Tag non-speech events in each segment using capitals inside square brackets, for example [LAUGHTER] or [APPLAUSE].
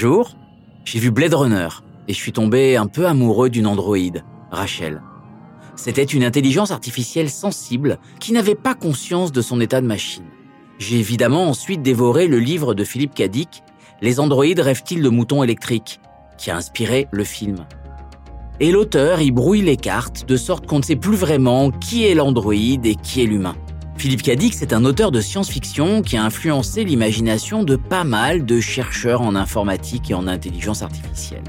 Jour, j'ai vu Blade Runner et je suis tombé un peu amoureux d'une androïde, Rachel. C'était une intelligence artificielle sensible qui n'avait pas conscience de son état de machine. J'ai évidemment ensuite dévoré le livre de Philippe Cadic, Les androïdes rêvent-ils de moutons électriques, qui a inspiré le film. Et l'auteur y brouille les cartes de sorte qu'on ne sait plus vraiment qui est l'androïde et qui est l'humain. Philippe Cadic, c'est un auteur de science-fiction qui a influencé l'imagination de pas mal de chercheurs en informatique et en intelligence artificielle.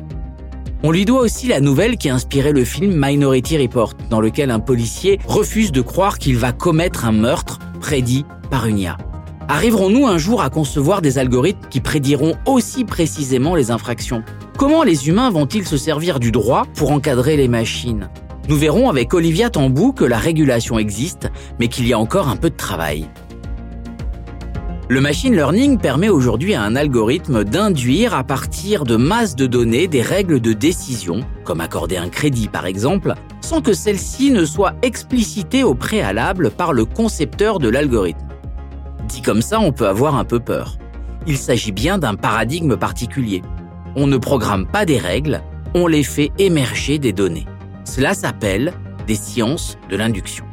On lui doit aussi la nouvelle qui a inspiré le film Minority Report, dans lequel un policier refuse de croire qu'il va commettre un meurtre prédit par une IA. Arriverons-nous un jour à concevoir des algorithmes qui prédiront aussi précisément les infractions? Comment les humains vont-ils se servir du droit pour encadrer les machines? Nous verrons avec Olivia Tambou que la régulation existe, mais qu'il y a encore un peu de travail. Le machine learning permet aujourd'hui à un algorithme d'induire à partir de masses de données des règles de décision, comme accorder un crédit par exemple, sans que celles-ci ne soient explicitées au préalable par le concepteur de l'algorithme. Dit comme ça, on peut avoir un peu peur. Il s'agit bien d'un paradigme particulier. On ne programme pas des règles, on les fait émerger des données. Cela s'appelle des sciences de l'induction.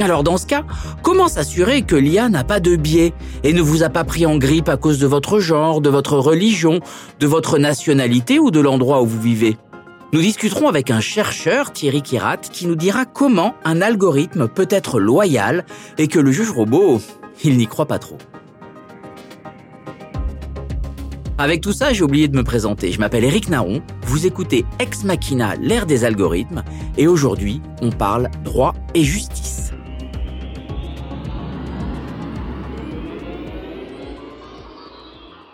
Alors dans ce cas, comment s'assurer que l'IA n'a pas de biais et ne vous a pas pris en grippe à cause de votre genre, de votre religion, de votre nationalité ou de l'endroit où vous vivez? Nous discuterons avec un chercheur, Thierry Kirat, qui nous dira comment un algorithme peut être loyal et que le juge robot, il n'y croit pas trop. Avec tout ça, j'ai oublié de me présenter. Je m'appelle Eric Naron, vous écoutez Ex Machina, l'ère des algorithmes, et aujourd'hui, on parle droit et justice.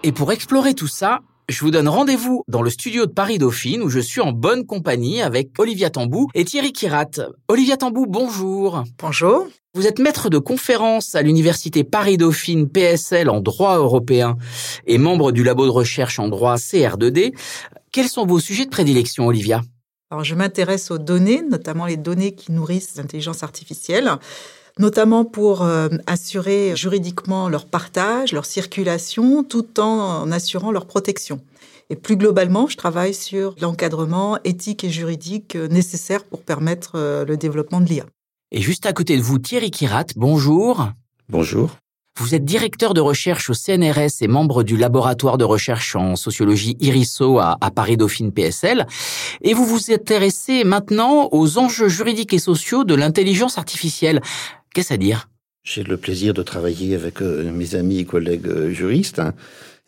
Et pour explorer tout ça, je vous donne rendez-vous dans le studio de Paris Dauphine où je suis en bonne compagnie avec Olivia Tambou et Thierry Kirat. Olivia Tambou, bonjour. Bonjour. Vous êtes maître de conférence à l'université Paris-Dauphine PSL en droit européen et membre du labo de recherche en droit CR2D. Quels sont vos sujets de prédilection, Olivia? Alors, je m'intéresse aux données, notamment les données qui nourrissent l'intelligence artificielle, notamment pour euh, assurer juridiquement leur partage, leur circulation, tout en assurant leur protection. Et plus globalement, je travaille sur l'encadrement éthique et juridique euh, nécessaire pour permettre euh, le développement de l'IA. Et juste à côté de vous, Thierry Kirat, bonjour. Bonjour. Vous êtes directeur de recherche au CNRS et membre du laboratoire de recherche en sociologie IRISO à, Paris Dauphine PSL. Et vous vous intéressez maintenant aux enjeux juridiques et sociaux de l'intelligence artificielle. Qu'est-ce à dire? J'ai le plaisir de travailler avec euh, mes amis et collègues euh, juristes hein,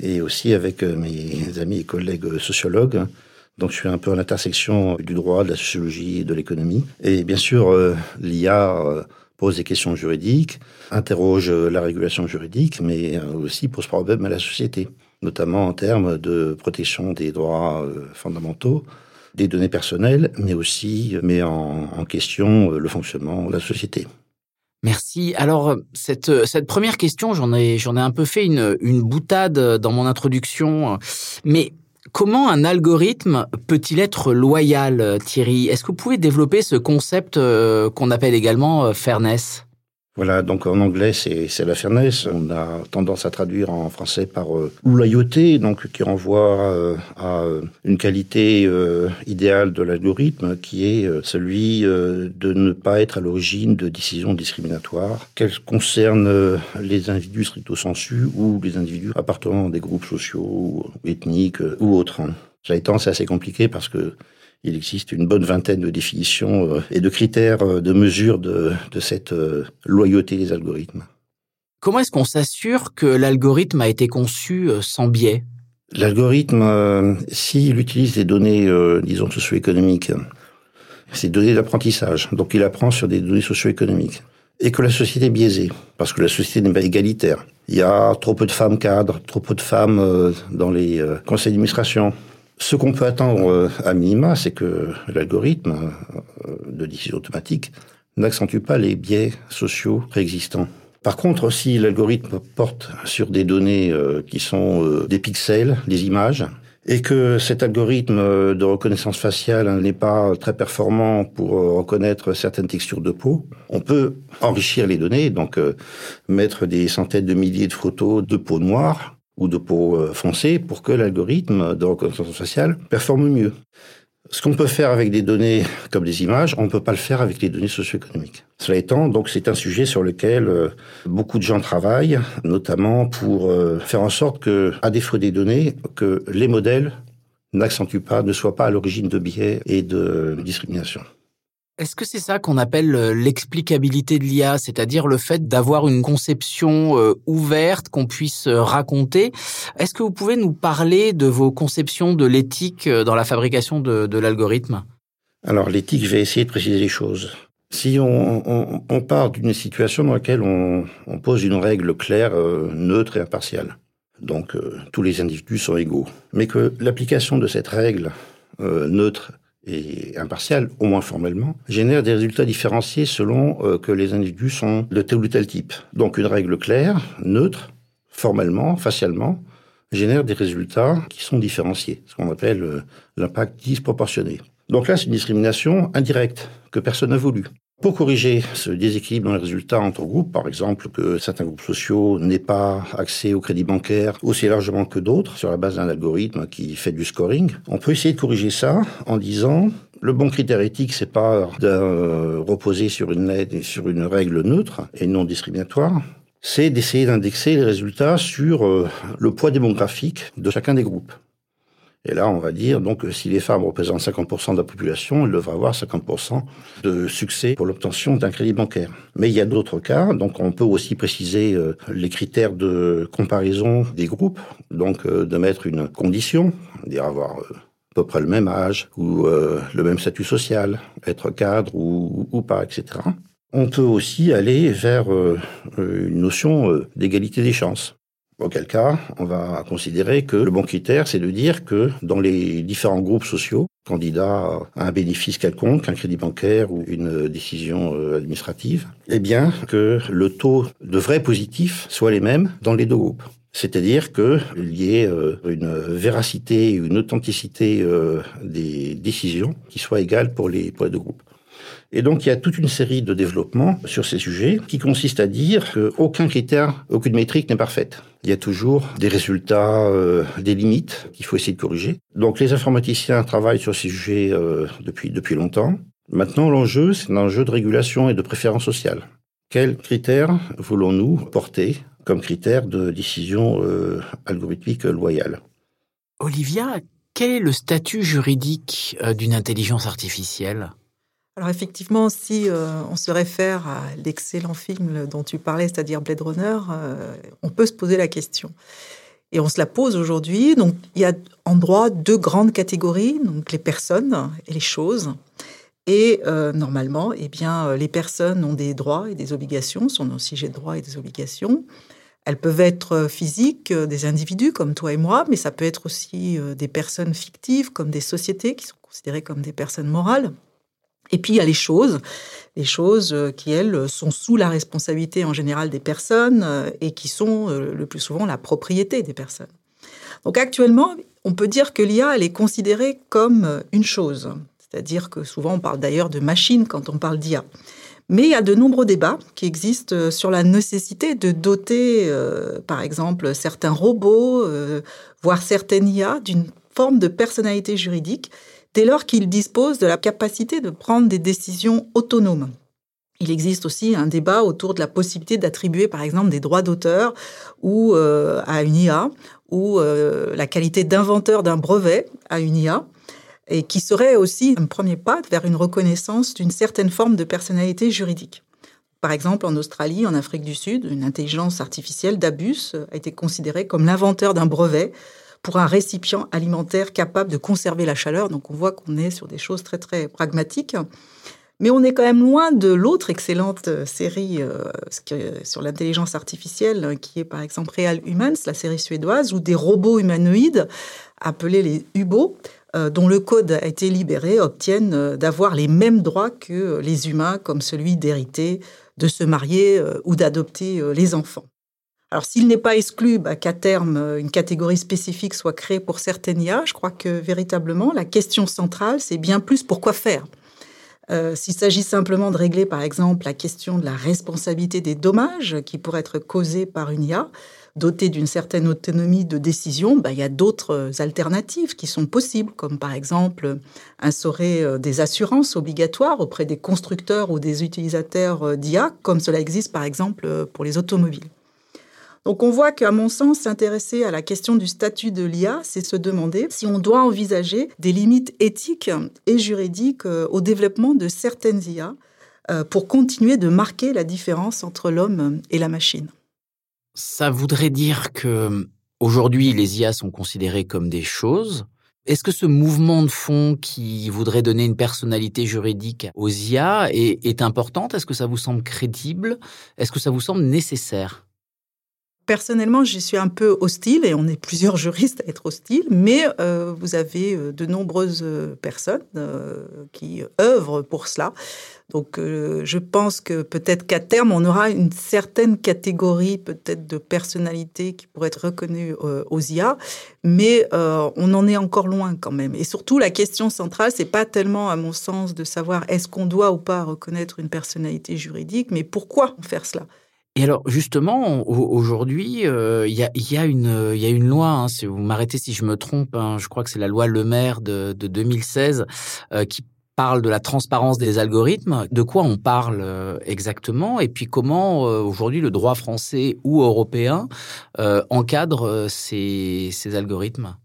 et aussi avec euh, mes amis et collègues sociologues donc je suis un peu à l'intersection du droit, de la sociologie et de l'économie. Et bien sûr, l'IA pose des questions juridiques, interroge la régulation juridique, mais aussi pose problème à la société, notamment en termes de protection des droits fondamentaux, des données personnelles, mais aussi met en, question le fonctionnement de la société. Merci. Alors cette cette première question, j'en ai j'en ai un peu fait une une boutade dans mon introduction, mais Comment un algorithme peut-il être loyal, Thierry? Est-ce que vous pouvez développer ce concept euh, qu'on appelle également euh, fairness? Voilà, donc en anglais, c'est la fairness. On a tendance à traduire en français par euh, loyauté, donc qui renvoie euh, à euh, une qualité idéale de l'algorithme, qui est celui de ne pas être à l'origine de décisions discriminatoires, qu'elles concernent les individus stricto sensu ou les individus appartenant à des groupes sociaux, ou ethniques ou autres. Ça étant, c'est assez compliqué parce que il existe une bonne vingtaine de définitions euh, et de critères euh, de mesure de, cette euh, loyauté des algorithmes. Comment est-ce qu'on s'assure que l'algorithme a été conçu sans biais? L'algorithme, s'il utilise des données, disons, socio-économiques, c'est des données d'apprentissage, donc il apprend sur des données socio-économiques, et que la société est biaisée, parce que la société n'est pas égalitaire. Il y a trop peu de femmes cadres, trop peu de femmes dans les conseils d'administration, ce qu'on peut attendre euh, à minima, c'est que l'algorithme euh, de décision automatique n'accentue pas les biais sociaux préexistants. Par contre, si l'algorithme porte sur des données euh, qui sont des pixels, des images, et que cet algorithme de reconnaissance faciale n'est pas très performant pour reconnaître certaines textures de peau, on peut enrichir les données, donc mettre des centaines de milliers de photos de peau noire de peau foncée pour que l'algorithme de reconnaissance faciale performe mieux. Ce qu'on peut faire avec des données comme des images, on ne peut pas le faire avec les données socio-économiques. Cela étant, donc c'est un sujet sur lequel euh, beaucoup de gens travaillent, notamment pour euh, faire en sorte que, à défaut des données, que les modèles n'accentuent pas, ne soient pas à l'origine de biais et de discrimination. Est-ce que c'est ça qu'on appelle euh, l'explicabilité de l'IA, c'est-à-dire le fait d'avoir une conception euh, ouverte qu'on puisse euh, raconter? Est-ce que vous pouvez nous parler de vos conceptions de l'éthique dans la fabrication de, l'algorithme? Alors l'éthique, je vais essayer de préciser les choses. Si on, part d'une situation dans laquelle on, pose une règle claire, neutre et impartiale, donc tous les individus sont égaux, mais que l'application de cette règle neutre et impartial, au moins formellement, génère des résultats différenciés selon euh, que les individus sont de tel ou tel type. Donc une règle claire, neutre, formellement, facialement, génère des résultats qui sont différenciés, ce qu'on appelle euh, l'impact disproportionné. Donc là, c'est une discrimination indirecte que personne n'a voulu. Pour corriger ce déséquilibre dans les résultats entre groupes, par exemple que certains groupes sociaux n'aient pas accès au crédit bancaire aussi largement que d'autres sur la base d'un algorithme qui fait du scoring, on peut essayer de corriger ça en disant le bon critère éthique, c'est pas de reposer sur une lettre et sur une règle neutre et non discriminatoire, c'est d'essayer d'indexer les résultats sur euh, le poids démographique de chacun des groupes. Et là, on va dire, donc, si les femmes représentent 50% de la population, elles devraient avoir 50% de succès pour l'obtention d'un crédit bancaire. Mais il y a d'autres cas, donc on peut aussi préciser euh, les critères de comparaison des groupes, donc euh, de mettre une condition, dire avoir euh, à peu près le même âge ou le même statut social, être cadre ou pas, etc. On peut aussi aller vers une notion d'égalité des chances. Auquel cas, on va considérer que le bon critère, c'est de dire que dans les différents groupes sociaux, candidats à un bénéfice quelconque, un crédit bancaire ou une décision euh, administrative, eh bien, que le taux de vrais positifs soit les mêmes dans les deux groupes. C'est-à-dire qu'il y ait euh, une véracité, une authenticité euh, des décisions qui soit égale pour les, pour les deux groupes. Et donc, il y a toute une série de développements sur ces sujets qui consistent à dire qu'aucun critère, aucune métrique n'est parfaite. Il y a toujours des résultats, euh, des limites qu'il faut essayer de corriger. Donc, les informaticiens travaillent sur ces sujets euh, depuis, longtemps. Maintenant, l'enjeu, c'est un enjeu de régulation et de préférence sociale. Quels critères voulons-nous porter comme critères de décision euh, algorithmique loyale? Olivia, quel est le statut juridique d'une intelligence artificielle? Alors effectivement, si euh, on se réfère à l'excellent film dont tu parlais, c'est-à-dire Blade Runner, euh, on peut se poser la question. Et on se la pose aujourd'hui. Donc il y a en droit deux grandes catégories, donc les personnes et les choses. Et euh, normalement, eh bien, les personnes ont des droits et des obligations, sont aussi j'ai des droits et des obligations. Elles peuvent être physiques, des individus comme toi et moi, mais ça peut être aussi des personnes fictives comme des sociétés qui sont considérées comme des personnes morales. Et puis il y a les choses, les choses euh, qui, elles, sont sous la responsabilité en général des personnes euh, et qui sont euh, le plus souvent la propriété des personnes. Donc actuellement, on peut dire que l'IA, elle est considérée comme une chose. C'est-à-dire que souvent on parle d'ailleurs de machine quand on parle d'IA. Mais il y a de nombreux débats qui existent sur la nécessité de doter, par exemple, certains robots, voire certaines IA, d'une forme de personnalité juridique dès lors qu'ils disposent de la capacité de prendre des décisions autonomes. Il existe aussi un débat autour de la possibilité d'attribuer, par exemple, des droits d'auteur ou euh, à une IA, ou euh, la qualité d'inventeur d'un brevet à une IA, et qui serait aussi un premier pas vers une reconnaissance d'une certaine forme de personnalité juridique. Par exemple, en Australie, en Afrique du Sud, une intelligence artificielle d'Abus a été considérée comme l'inventeur d'un brevet pour un récipient alimentaire capable de conserver la chaleur. Donc on voit qu'on est sur des choses très très pragmatiques. Mais on est quand même loin de l'autre excellente euh, série euh, sur l'intelligence artificielle, hein, qui est par exemple Real Humans, la série suédoise, où des robots humanoïdes, appelés les UBO, euh, dont le code a été libéré, obtiennent d'avoir les mêmes droits que les humains, comme celui d'hériter, de se marier ou d'adopter les enfants. Alors s'il n'est pas exclu bah, qu'à terme euh, une catégorie spécifique soit créée pour certaines IA, je crois que véritablement la question centrale c'est bien plus pourquoi faire. Euh, s'il s'agit simplement de régler par exemple la question de la responsabilité des dommages qui pourraient être causés par une IA, doté d'une certaine autonomie de décision, bah, il y a d'autres alternatives qui sont possibles, comme par exemple instaurer des assurances obligatoires auprès des constructeurs ou des utilisateurs d'IA, comme cela existe par exemple pour les automobiles. Donc on voit qu'à mon sens, s'intéresser à la question du statut de l'IA, c'est se demander si on doit envisager des limites éthiques et juridiques euh, au développement de certaines IA euh, pour continuer de marquer la différence entre l'homme et la machine. Ça voudrait dire que aujourd'hui les IA sont considérées comme des choses. Est-ce que ce mouvement de fond qui voudrait donner une personnalité juridique aux IA est, est important? Est-ce que ça vous semble crédible? Est-ce que ça vous semble nécessaire? Personnellement, j'y suis un peu hostile, et on est plusieurs juristes à être hostiles, mais euh, vous avez euh, de nombreuses euh, personnes qui œuvrent pour cela. Donc je pense que peut-être qu'à terme, on aura une certaine catégorie peut-être de personnalités qui pourraient être reconnues aux IA, mais on en est encore loin quand même. Et surtout, la question centrale, c'est pas tellement, à mon sens, de savoir est-ce qu'on doit ou pas reconnaître une personnalité juridique, mais pourquoi faire cela? Et alors justement, aujourd'hui, euh, il y, a, une, loi, hein, si vous m'arrêtez si je me trompe, hein, je crois que c'est la loi Le Maire de, 2016 euh, qui parle de la transparence des algorithmes. De quoi on parle euh, exactement? Et puis comment aujourd'hui le droit français ou européen encadre ces algorithmes?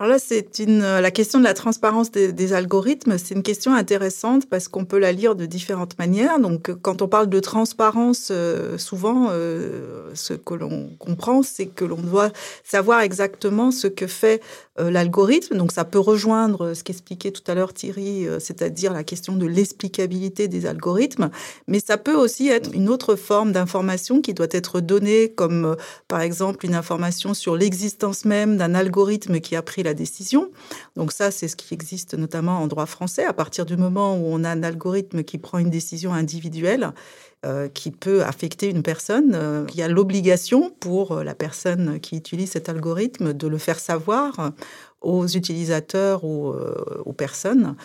Alors là, c'est une la question de la transparence des, algorithmes. C'est une question intéressante parce qu'on peut la lire de différentes manières. Donc, quand on parle de transparence, euh, souvent, euh, ce que l'on comprend, c'est que l'on doit savoir exactement ce que fait euh, l'algorithme. Donc, ça peut rejoindre ce qu'expliquait tout à l'heure Thierry, c'est-à-dire la question de l'explicabilité des algorithmes. Mais ça peut aussi être une autre forme d'information qui doit être donnée, comme par exemple une information sur l'existence même d'un algorithme qui a pris la décision. Donc ça, c'est ce qui existe notamment en droit français. À partir du moment où on a un algorithme qui prend une décision individuelle, euh, qui peut affecter une personne, euh, il y a l'obligation pour euh, la personne qui utilise cet algorithme de le faire savoir aux utilisateurs ou aux personnes.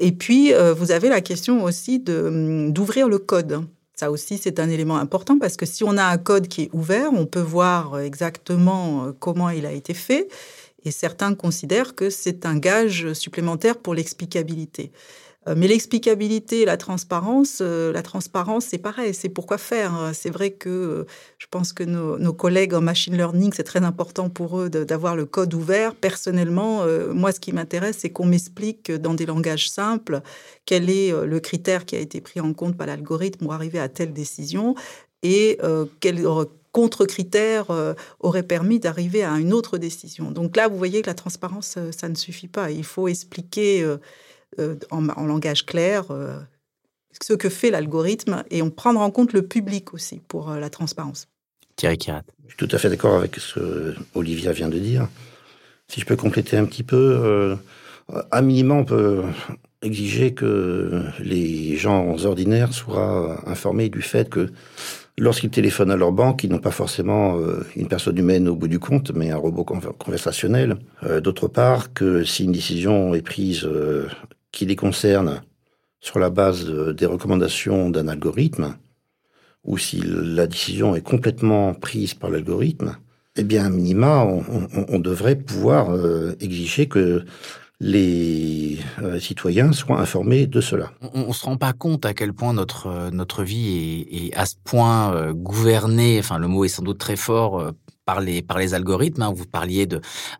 Et puis, vous avez la question aussi hum, d'ouvrir le code. Ça aussi, c'est un élément important parce que si on a un code qui est ouvert, on peut voir exactement comment il a été fait et certains considèrent que c'est un gage supplémentaire pour l'explicabilité. Euh, mais l'explicabilité et la transparence, euh, la transparence, c'est pareil, c'est pourquoi faire. C'est vrai que euh, je pense que nos, collègues en machine learning, c'est très important pour eux d'avoir le code ouvert. Personnellement, moi, ce qui m'intéresse, c'est qu'on m'explique dans des langages simples quel est le critère qui a été pris en compte par l'algorithme pour arriver à telle décision et quel contre-critères euh, auraient permis d'arriver à une autre décision. Donc là, vous voyez que la transparence, euh, ça ne suffit pas. Il faut expliquer euh, en, langage clair ce que fait l'algorithme et on prendre en compte le public aussi pour la transparence. Thierry Kirat. Je suis tout à fait d'accord avec ce que Olivia vient de dire. Si je peux compléter un petit peu, à minima, on peut exiger que les gens ordinaires soient informés du fait que lorsqu'ils téléphonent à leur banque, ils n'ont pas forcément euh, une personne humaine au bout du compte, mais un robot conversationnel. Euh, d'autre part, que si une décision est prise euh, qui les concerne sur la base des recommandations d'un algorithme, ou si la décision est complètement prise par l'algorithme, eh bien, à minima, on, devrait pouvoir exiger que les euh, citoyens soient informés de cela. On ne se rend pas compte à quel point notre, euh, notre vie est, à ce point euh, gouvernée, enfin le mot est sans doute très fort, par les, par les algorithmes. Hein. Vous parliez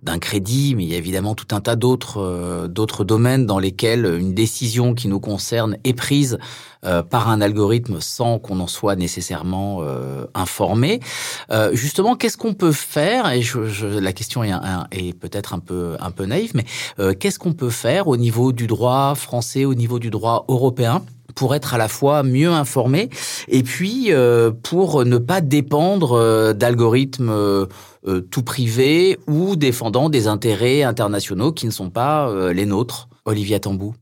d'un crédit, mais il y a évidemment tout un tas d'autres euh, d'autres domaines dans lesquels une décision qui nous concerne est prise euh, par un algorithme sans qu'on en soit nécessairement euh, informé. justement, qu'est-ce qu'on peut faire Et la question est, est peut-être un peu un peu naïve, mais qu'est-ce qu'on peut faire au niveau du droit français, au niveau du droit européen pour être à la fois mieux informé et puis euh, pour ne pas dépendre euh, d'algorithmes euh, tout privés ou défendant des intérêts internationaux qui ne sont pas les nôtres. Olivia Tambou.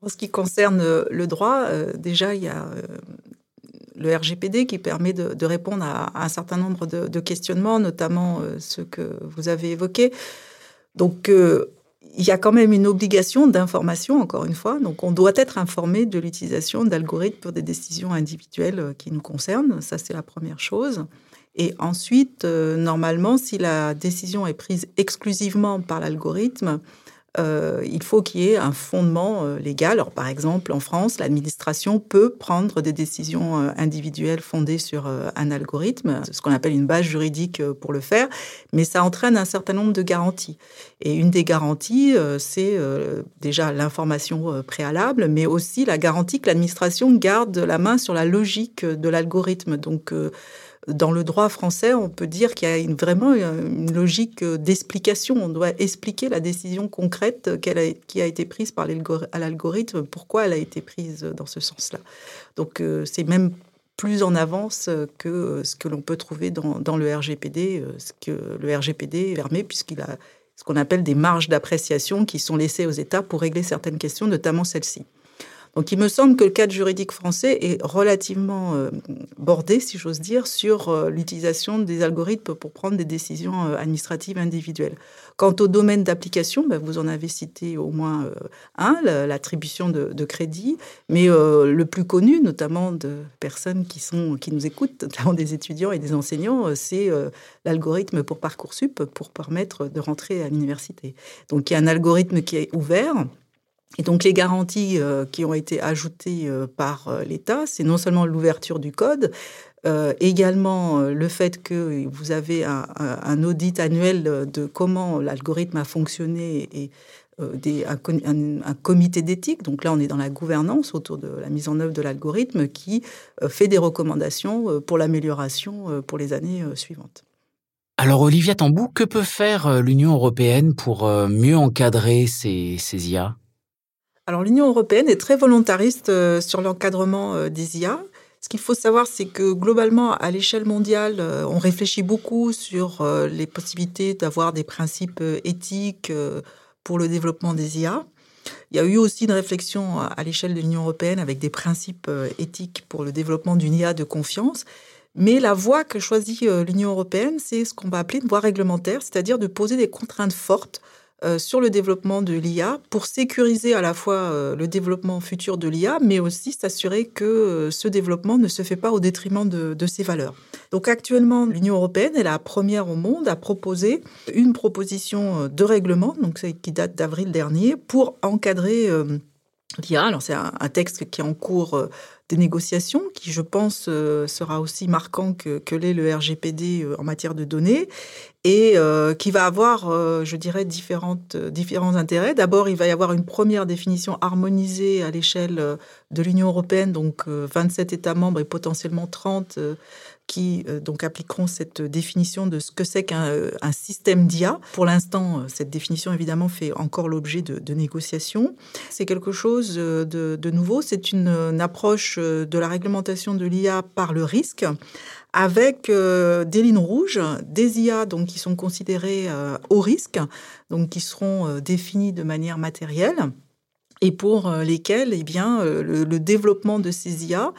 En ce qui concerne le droit, déjà, il y a le RGPD qui permet de, répondre à, un certain nombre de, de questionnements, notamment ceux que vous avez évoqués. Donc, il y a quand même une obligation d'information, encore une fois. Donc, on doit être informé de l'utilisation d'algorithmes pour des décisions individuelles euh, qui nous concernent. Ça, c'est la première chose. Et ensuite, normalement, si la décision est prise exclusivement par l'algorithme, euh, il faut qu'il y ait un fondement euh, légal. Alors, par exemple, en France, l'administration peut prendre des décisions euh, individuelles fondées sur un algorithme, ce qu'on appelle une base juridique pour le faire, mais ça entraîne un certain nombre de garanties. Et une des garanties, c'est déjà l'information préalable, mais aussi la garantie que l'administration garde la main sur la logique de l'algorithme. Donc, dans le droit français, on peut dire qu'il y a une, vraiment une logique d'explication. On doit expliquer la décision concrète qui a été prise par l'algorithme, pourquoi elle a été prise dans ce sens-là. Donc euh, c'est même plus en avance que ce que l'on peut trouver dans, le RGPD, euh, ce que le RGPD permet puisqu'il a ce qu'on appelle des marges d'appréciation qui sont laissées aux États pour régler certaines questions, notamment celle-ci. Donc il me semble que le cadre juridique français est relativement euh, bordé, si j'ose dire, sur euh, l'utilisation des algorithmes pour prendre des décisions euh, administratives individuelles. Quant au domaine d'application, ben, vous en avez cité au moins un, l'attribution de, crédit, mais le plus connu, notamment de personnes qui, sont, qui nous écoutent, notamment des étudiants et des enseignants, c'est l'algorithme pour Parcoursup pour permettre de rentrer à l'université. Donc il y a un algorithme qui est ouvert et donc les garanties euh, qui ont été ajoutées euh, par euh, l'État, c'est non seulement l'ouverture du code, également le fait que vous avez un, audit annuel de comment l'algorithme a fonctionné et un, comité d'éthique. Donc là, on est dans la gouvernance autour de la mise en œuvre de l'algorithme qui fait des recommandations pour l'amélioration pour les années suivantes. Alors Olivia Tambou, que peut faire l'Union européenne pour mieux encadrer ces IA alors l'Union européenne est très volontariste euh, sur l'encadrement euh, des IA. Ce qu'il faut savoir, c'est que globalement, à l'échelle mondiale, euh, on réfléchit beaucoup sur les possibilités d'avoir des principes éthiques pour le développement des IA. Il y a eu aussi une réflexion à l'échelle de l'Union européenne avec des principes éthiques pour le développement d'une IA de confiance. Mais la voie que choisit l'Union européenne, c'est ce qu'on va appeler une voie réglementaire, c'est-à-dire de poser des contraintes fortes sur le développement de l'IA pour sécuriser à la fois euh, le développement futur de l'IA, mais aussi s'assurer que euh, ce développement ne se fait pas au détriment de, de ses valeurs. Donc actuellement, l'Union européenne est la première au monde à proposer une proposition de règlement, donc qui date d'avril dernier, pour encadrer l'IA. Alors c'est un, texte qui est en cours négociations, qui je pense sera aussi marquant que, l'est le RGPD en matière de données, et euh, qui va avoir, euh, je dirais, différentes, euh, différents intérêts. D'abord, il va y avoir une première définition harmonisée à l'échelle de l'Union européenne, donc 27 États membres et potentiellement 30 qui donc appliqueront cette définition de ce que c'est qu'un un système d'IA. Pour l'instant, cette définition évidemment fait encore l'objet de, de, négociations. C'est quelque chose de, nouveau. C'est une, approche de la réglementation de l'IA par le risque avec euh, des lignes rouges, des IA donc qui sont considérées euh, au risque, donc qui seront euh, définies de manière matérielle et pour lesquelles eh bien le, développement de ces IA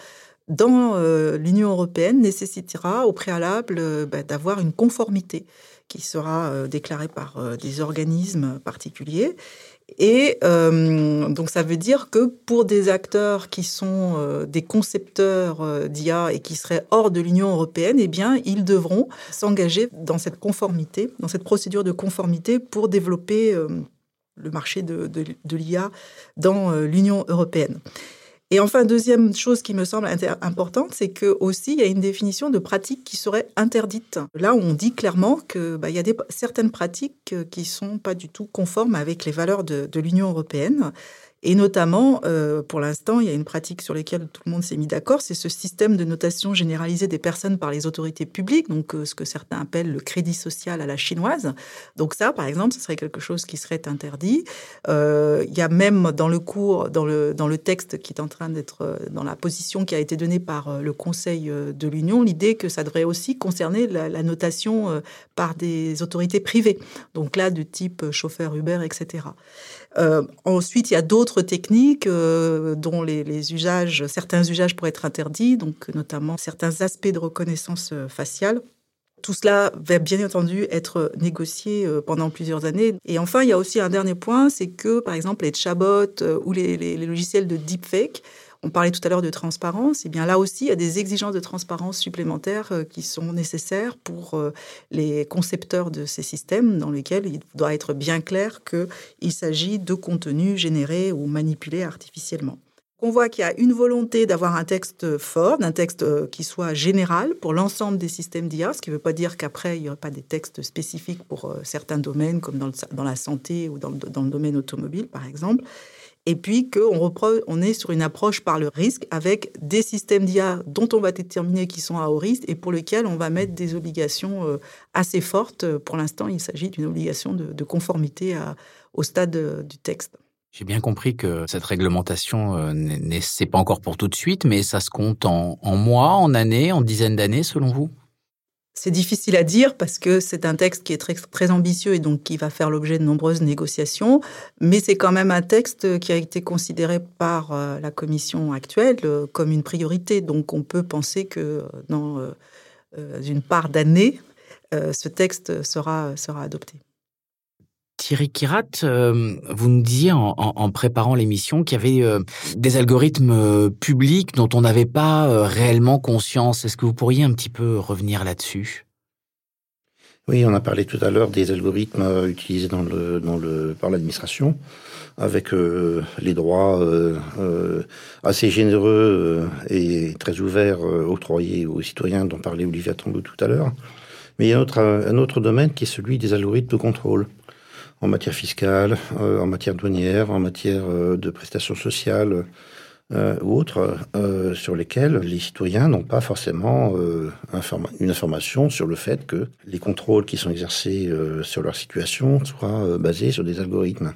dans l'Union européenne nécessitera au préalable bah, d'avoir une conformité qui sera déclarée par des organismes particuliers et euh, donc ça veut dire que pour des acteurs qui sont euh, des concepteurs euh, d'IA et qui seraient hors de l'Union européenne, eh bien ils devront s'engager dans cette conformité, dans cette procédure de conformité pour développer le marché de l'IA dans l'Union européenne. Et enfin, deuxième chose qui me semble importante, c'est que aussi il y a une définition de pratique qui serait interdite. Là, on dit clairement que bah, il y a certaines pratiques qui sont pas du tout conformes avec les valeurs de l'Union européenne. Et notamment, euh, pour l'instant, il y a une pratique sur laquelle tout le monde s'est mis d'accord, c'est ce système de notation généralisée des personnes par les autorités publiques, donc euh, ce que certains appellent le crédit social à la chinoise. Donc ça, par exemple, ce serait quelque chose qui serait interdit. Euh, il y a même dans le cours, dans le, dans le texte qui est en train d'être, dans la position qui a été donnée par le Conseil de l'Union, l'idée que ça devrait aussi concerner la, la notation par des autorités privées. Donc là, du type chauffeur Uber, etc. Euh, ensuite, il y a d'autres techniques euh, dont les, usages, certains usages pourraient être interdits, donc notamment certains aspects de reconnaissance euh, faciale. Tout cela va bien entendu être négocié pendant plusieurs années. Et enfin, il y a aussi un dernier point, c'est que par exemple les chatbots ou les logiciels de deepfake On parlait tout à l'heure de transparence. Et eh bien là aussi, il y a des exigences de transparence supplémentaires euh, qui sont nécessaires pour euh, les concepteurs de ces systèmes, dans lesquels il doit être bien clair qu'il s'agit de contenus générés ou manipulés artificiellement. On voit qu'il y a une volonté d'avoir un texte fort, d'un texte euh, qui soit général pour l'ensemble des systèmes d'IA, ce qui ne veut pas dire qu'après, il n'y aurait pas des textes spécifiques pour certains domaines, comme dans, la santé ou dans le domaine automobile, par exemple et puis qu'on on est sur une approche par le risque avec des systèmes d'IA dont on va déterminer qu'ils sont à haut risque et pour lesquels on va mettre des obligations euh, assez fortes. Pour l'instant, il s'agit d'une obligation de, conformité au stade euh, du texte. J'ai bien compris que cette réglementation, euh, n'est pas encore pour tout de suite, mais ça se compte en mois, en années, en dizaines d'années, selon vous? C'est difficile à dire parce que c'est un texte qui est très, très ambitieux et donc qui va faire l'objet de nombreuses négociations, mais c'est quand même un texte qui a été considéré par euh, la commission actuelle euh, comme une priorité. Donc on peut penser que euh, dans une part d'années, ce texte sera, sera adopté. Thierry Kirat, euh, vous nous disiez en, préparant l'émission qu'il y avait euh, des algorithmes euh, publics dont on n'avait pas réellement conscience. Est-ce que vous pourriez un petit peu revenir là-dessus? Oui, on a parlé tout à l'heure des algorithmes utilisés dans le, par l'administration, avec les droits assez généreux et très ouverts octroyés aux citoyens dont parlait Olivia Tango tout à l'heure. Mais il y a un autre, un autre domaine qui est celui des algorithmes de contrôle en matière fiscale, euh, en matière douanière, en matière euh, de prestations sociales euh, ou autres, sur lesquels les citoyens n'ont pas forcément une information sur le fait que les contrôles qui sont exercés sur leur situation soient basés sur des algorithmes.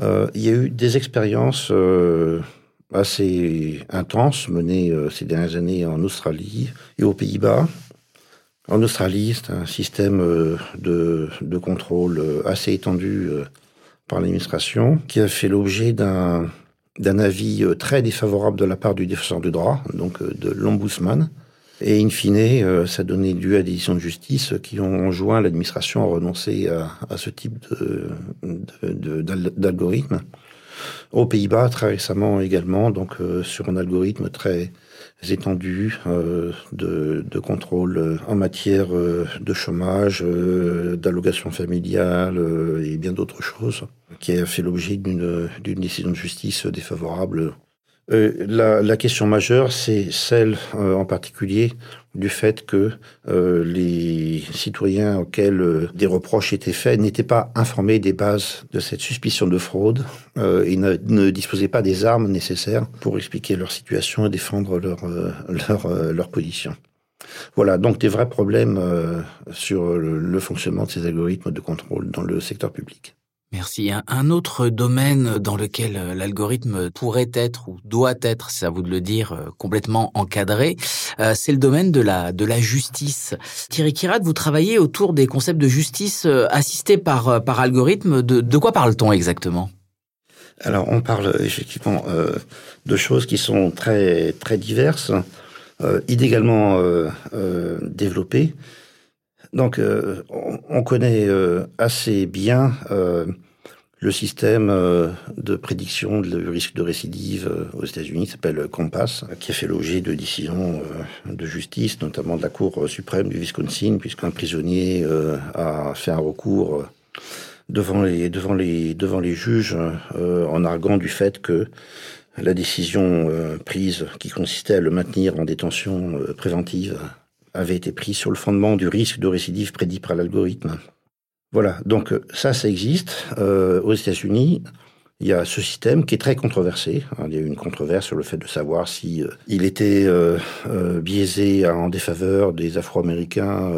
il y a eu des expériences assez intenses menées ces dernières années en Australie et aux Pays-Bas, en Australie, c'est un système euh, de, de, contrôle euh, assez étendu euh, par l'administration qui a fait l'objet d'un d'un avis très défavorable de la part du défenseur du droit, donc de l'ombudsman. Et in fine, ça donné lieu à des décisions de justice qui ont enjoint l'administration à renoncer à, à, ce type d'algorithme. Aux Pays-Bas, très récemment également, donc sur un algorithme très étendues euh, de, contrôle euh, en matière euh, de chômage, d'allocation familiale et bien d'autres choses, qui a fait l'objet d'une décision de justice défavorable euh, la, la, question majeure, c'est celle euh, en particulier du fait que euh, les citoyens auxquels des reproches étaient faits n'étaient pas informés des bases de cette suspicion de fraude et ne, disposaient pas des armes nécessaires pour expliquer leur situation et défendre leur, leur, leur position. Voilà, donc des vrais problèmes sur le fonctionnement de ces algorithmes de contrôle dans le secteur public. Merci. Un autre domaine dans lequel euh, l'algorithme pourrait être ou doit être, c'est à vous de le dire, euh, complètement encadré, euh, c'est le domaine de la, de la justice. Thierry Kirat, vous travaillez autour des concepts de justice assistés par, par algorithme. De, de quoi parle-t-on exactement? Alors, on parle effectivement de choses qui sont très, très diverses, idéalement développées. Donc, euh, on, connaît euh, assez bien euh, le système de prédiction du risque de récidive aux États-Unis, qui s'appelle Compass, qui a fait l'objet de décisions de justice, notamment de la Cour suprême du Wisconsin, puisqu'un prisonnier a fait un recours devant les, devant les, devant les juges en arguant du fait que la décision prise qui consistait à le maintenir en détention préventive avait été pris sur le fondement du risque de récidive prédit par l'algorithme. Voilà, donc euh, ça, ça existe. Euh, aux États-Unis, il y a ce système qui est très controversé. Il y a eu une controverse sur le fait de savoir si euh, il était biaisé en défaveur des Afro-Américains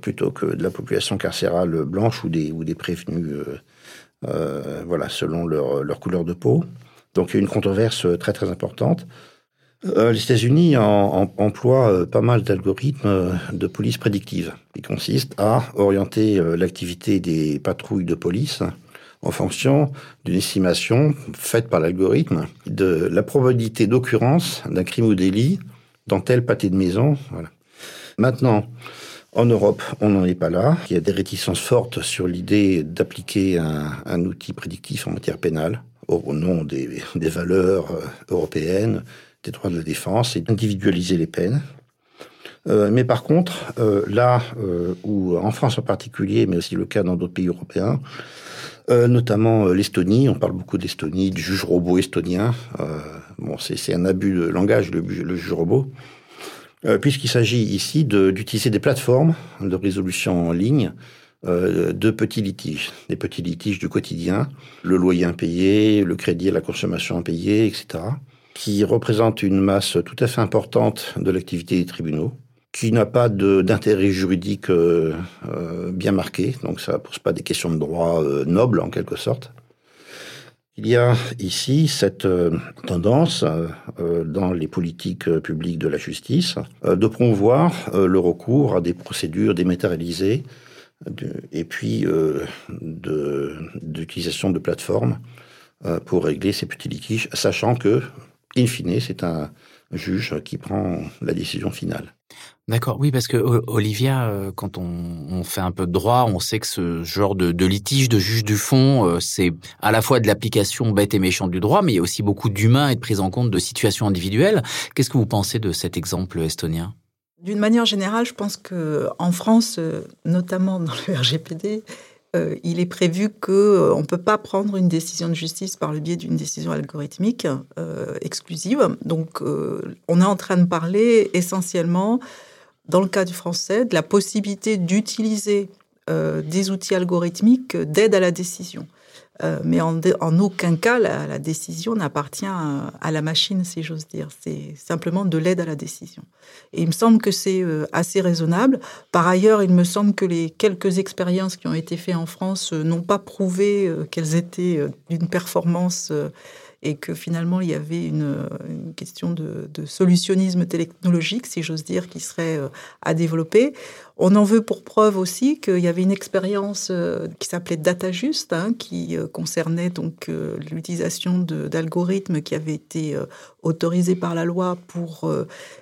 plutôt que de la population carcérale blanche ou des ou des prévenus, voilà, selon leur, leur couleur de peau. Donc il y a une controverse très très importante. Euh, les États-Unis emploient euh, pas mal d'algorithmes euh, de police prédictive, qui consistent à orienter l'activité des patrouilles de police en fonction d'une estimation faite par l'algorithme de la probabilité d'occurrence d'un crime ou délit dans tel pâté de maison. Maintenant, en Europe, on n'en est pas là. Il y a des réticences fortes sur l'idée d'appliquer un, outil prédictif en matière pénale au nom des valeurs européennes, droits de la défense, et d'individualiser les peines. mais par contre, là où en France en particulier, mais aussi le cas dans d'autres pays européens, notamment l'Estonie, on parle beaucoup d'Estonie, du juge robot estonien. bon, c'est un abus de langage, le, juge robot. Euh, puisqu'il s'agit ici d'utiliser des plateformes de résolution en ligne euh, de petits litiges, des petits litiges du quotidien, le loyer impayé, le crédit à la consommation impayé, etc., qui représentent une masse tout à fait importante de l'activité des tribunaux, qui n'a pas d'intérêt juridique euh, bien marqué, donc ça ne pose pas des questions de droit nobles en quelque sorte. Il y a ici cette euh, tendance euh, euh, dans les politiques publiques de la justice de promouvoir le recours à des procédures dématérialisées et puis d'utilisation de, plateformes pour régler ces petits litiges, sachant que, in fine, c'est un juge qui prend la décision finale. D'accord, oui, parce que Olivia, euh, quand on, fait un peu de droit, on sait que ce genre de, litige de juge du fond, euh, c'est à la fois de l'application bête et méchante du droit, mais il y a aussi beaucoup d'humains et de prise en compte de situations individuelles. Qu'est-ce que vous pensez de cet exemple estonien? D'une manière générale, je pense que en France, euh, notamment dans le [LAUGHS] RGPD, il est prévu qu'on ne peut pas prendre une décision de justice par le biais d'une décision algorithmique exclusive. Donc, on est en train de parler essentiellement dans le cas du français, de la possibilité d'utiliser euh, des outils algorithmiques d'aide à la décision. Euh, mais en, aucun cas, la, décision n'appartient à, la machine, si j'ose dire. C'est simplement de l'aide à la décision. Et il me semble que c'est euh, assez raisonnable. Par ailleurs, il me semble que les quelques expériences qui ont été faites en France n'ont pas prouvé qu'elles étaient d'une performance et que finalement il y avait une, question de, solutionnisme technologique, si j'ose dire, qui serait euh, à développer. On en veut pour preuve aussi qu'il y avait une expérience euh, qui s'appelait DataJust, hein, qui euh, concernait donc l'utilisation d'algorithmes qui avaient été autorisés par la loi pour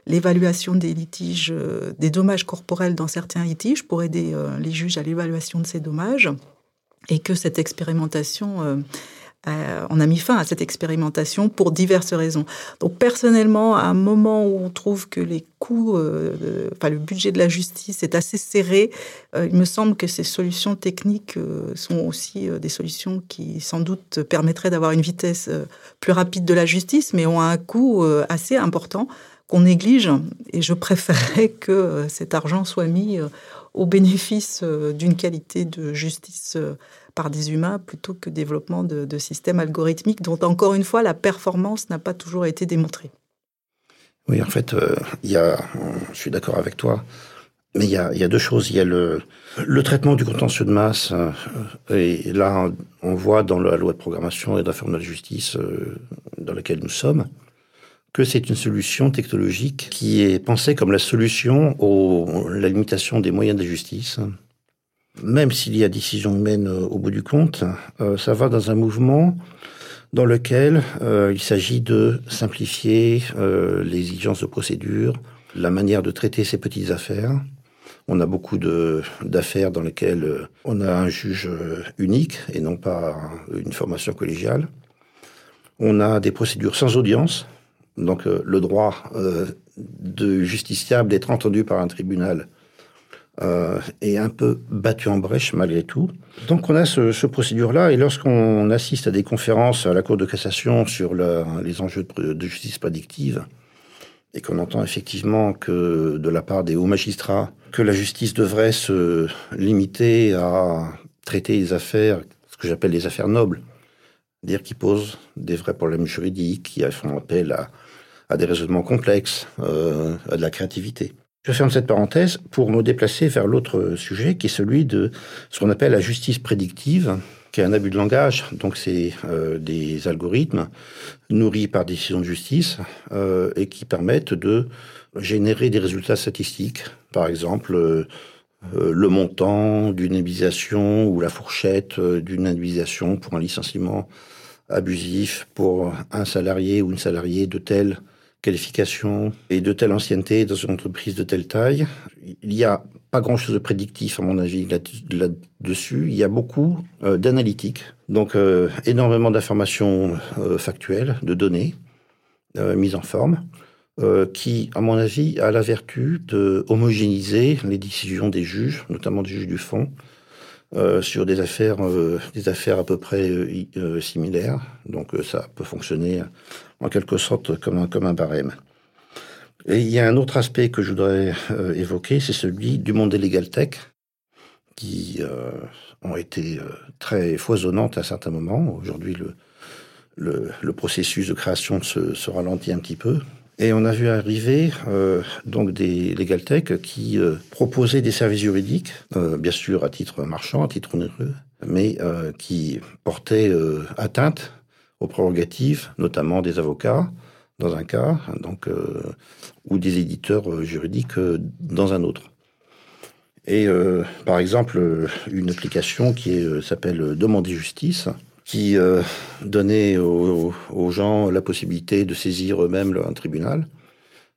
l'évaluation des litiges, des dommages corporels dans certains litiges, pour aider les juges à l'évaluation de ces dommages, et que cette expérimentation euh, on a mis fin à cette expérimentation pour diverses raisons. Donc personnellement, à un moment où on trouve que les coûts, euh, enfin le budget de la justice est assez serré, euh, il me semble que ces solutions techniques sont aussi des solutions qui sans doute permettraient d'avoir une vitesse plus rapide de la justice, mais ont un coût assez important qu'on néglige. Et je préférerais que cet argent soit mis au bénéfice d'une qualité de justice par des humains plutôt que développement de, systèmes algorithmiques dont, encore une fois, la performance n'a pas toujours été démontrée. Oui, en fait, euh, y a, je suis d'accord avec toi, mais il y a, deux choses. Il y a le, traitement du contentieux de masse, euh, et là, on voit dans la loi de programmation et de de la justice euh, dans laquelle nous sommes, que c'est une solution technologique qui est pensée comme la solution à la limitation des moyens de justice même s'il y a décision humaine euh, au bout du compte, euh, ça va dans un mouvement dans lequel euh, il s'agit de simplifier les exigences de procédure, la manière de traiter ces petites affaires. On a beaucoup d'affaires dans lesquelles on a un juge unique et non pas une formation collégiale. On a des procédures sans audience, donc le droit de justiciable d'être entendu par un tribunal euh, est un peu battu en brèche malgré tout. Donc on a ce, ce procédure-là, et lorsqu'on assiste à des conférences à la Cour de cassation sur les enjeux de, justice prédictive, et qu'on entend effectivement que de la part des hauts magistrats, que la justice devrait se limiter à traiter les affaires, ce que j'appelle les affaires nobles, dire qui posent des vrais problèmes juridiques, qui font appel à, à des raisonnements complexes, euh, à de la créativité. Je ferme cette parenthèse pour me déplacer vers l'autre sujet, qui est celui de ce qu'on appelle la justice prédictive, qui est un abus de langage. Donc, c'est euh, des algorithmes nourris par décisions de justice euh, et qui permettent de générer des résultats statistiques. Par exemple, le montant d'une indemnisation ou la fourchette d'une indemnisation pour un licenciement abusif pour un salarié ou une salariée de telle qualification et de telle ancienneté dans une entreprise de telle taille. Il n'y a pas grand-chose de prédictif, à mon avis, là-dessus. Il y a beaucoup euh, d'analytique, donc euh, énormément d'informations euh, factuelles, de données mises en forme, qui, à mon avis, a la vertu de homogénéiser les décisions des juges, notamment des juges du fond, sur des affaires, des affaires à peu près similaires. Donc ça peut fonctionner en quelque sorte comme un, barème. Et il y a un autre aspect que je voudrais euh, évoquer, c'est celui du monde des legal qui euh, ont été euh, très foisonnantes à certains moments. Aujourd'hui, le, processus de création se, ralentit un petit peu. Et on a vu arriver donc des legal qui proposaient des services juridiques, bien sûr à titre marchand, à titre onéreux, mais qui portaient atteinte aux prérogatives, notamment des avocats dans un cas, donc, euh, ou des éditeurs euh, juridiques euh, dans un autre. Et par exemple, une application qui s'appelle Demander justice, qui donnait aux, gens la possibilité de saisir eux-mêmes un tribunal.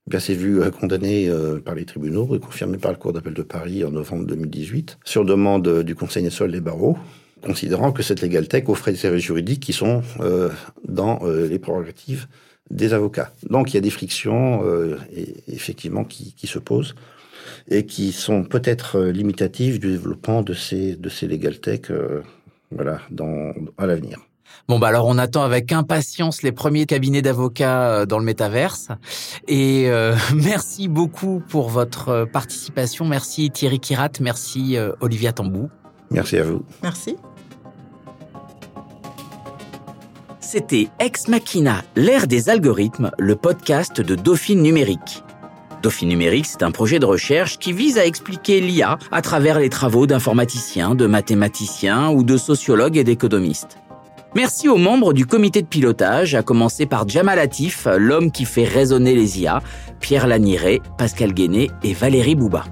Eh bien, c'est vu condamné par les tribunaux et confirmé par la Cour d'appel de Paris en novembre 2018 sur demande du Conseil national des barreaux considérant que cette Legal Tech offrait des services juridiques qui sont euh, dans euh, les prérogatives des avocats. Donc il y a des frictions euh, effectivement qui, qui, se posent et qui sont peut-être limitatives du développement de ces de ces Legal Tech voilà dans à l'avenir. Bon bah alors on attend avec impatience les premiers cabinets d'avocats dans le métaverse et [LAUGHS] merci beaucoup pour votre participation. Merci Thierry Kirat, merci Olivia Tambou. Merci à vous. Merci. C'était Ex Machina, l'ère des algorithmes, le podcast de Dauphine Numérique. Dauphine Numérique, c'est un projet de recherche qui vise à expliquer l'IA à travers les travaux d'informaticiens, de mathématiciens ou de sociologues et d'économistes. Merci aux membres du comité de pilotage, à commencer par Jamal Latif, l'homme qui fait résonner les IA, Pierre Laniré, Pascal Guéné et Valérie Bouba.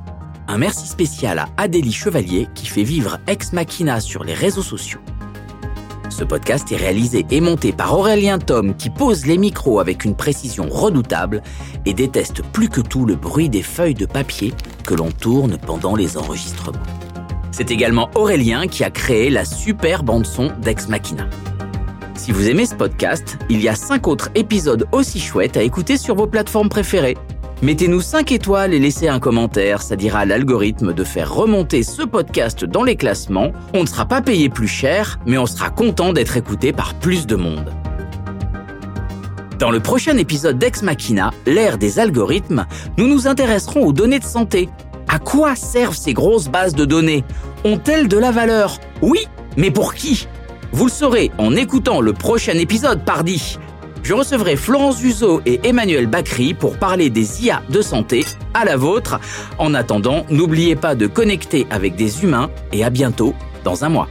Un merci spécial à Adélie Chevalier qui fait vivre Ex Machina sur les réseaux sociaux. Ce podcast est réalisé et monté par Aurélien Tom qui pose les micros avec une précision redoutable et déteste plus que tout le bruit des feuilles de papier que l'on tourne pendant les enregistrements. C'est également Aurélien qui a créé la super bande-son d'Ex Machina. Si vous aimez ce podcast, il y a cinq autres épisodes aussi chouettes à écouter sur vos plateformes préférées. Mettez-nous 5 étoiles et laissez un commentaire, ça dira à l'algorithme de faire remonter ce podcast dans les classements. On ne sera pas payé plus cher, mais on sera content d'être écouté par plus de monde. Dans le prochain épisode d'Ex Machina, l'ère des algorithmes, nous nous intéresserons aux données de santé. À quoi servent ces grosses bases de données? Ont-elles de la valeur? Oui, mais pour qui? Vous le saurez en écoutant le prochain épisode, pardi je recevrai Florence Uzo et Emmanuel Bacry pour parler des IA de santé à la vôtre. En attendant, n'oubliez pas de connecter avec des humains et à bientôt dans un mois.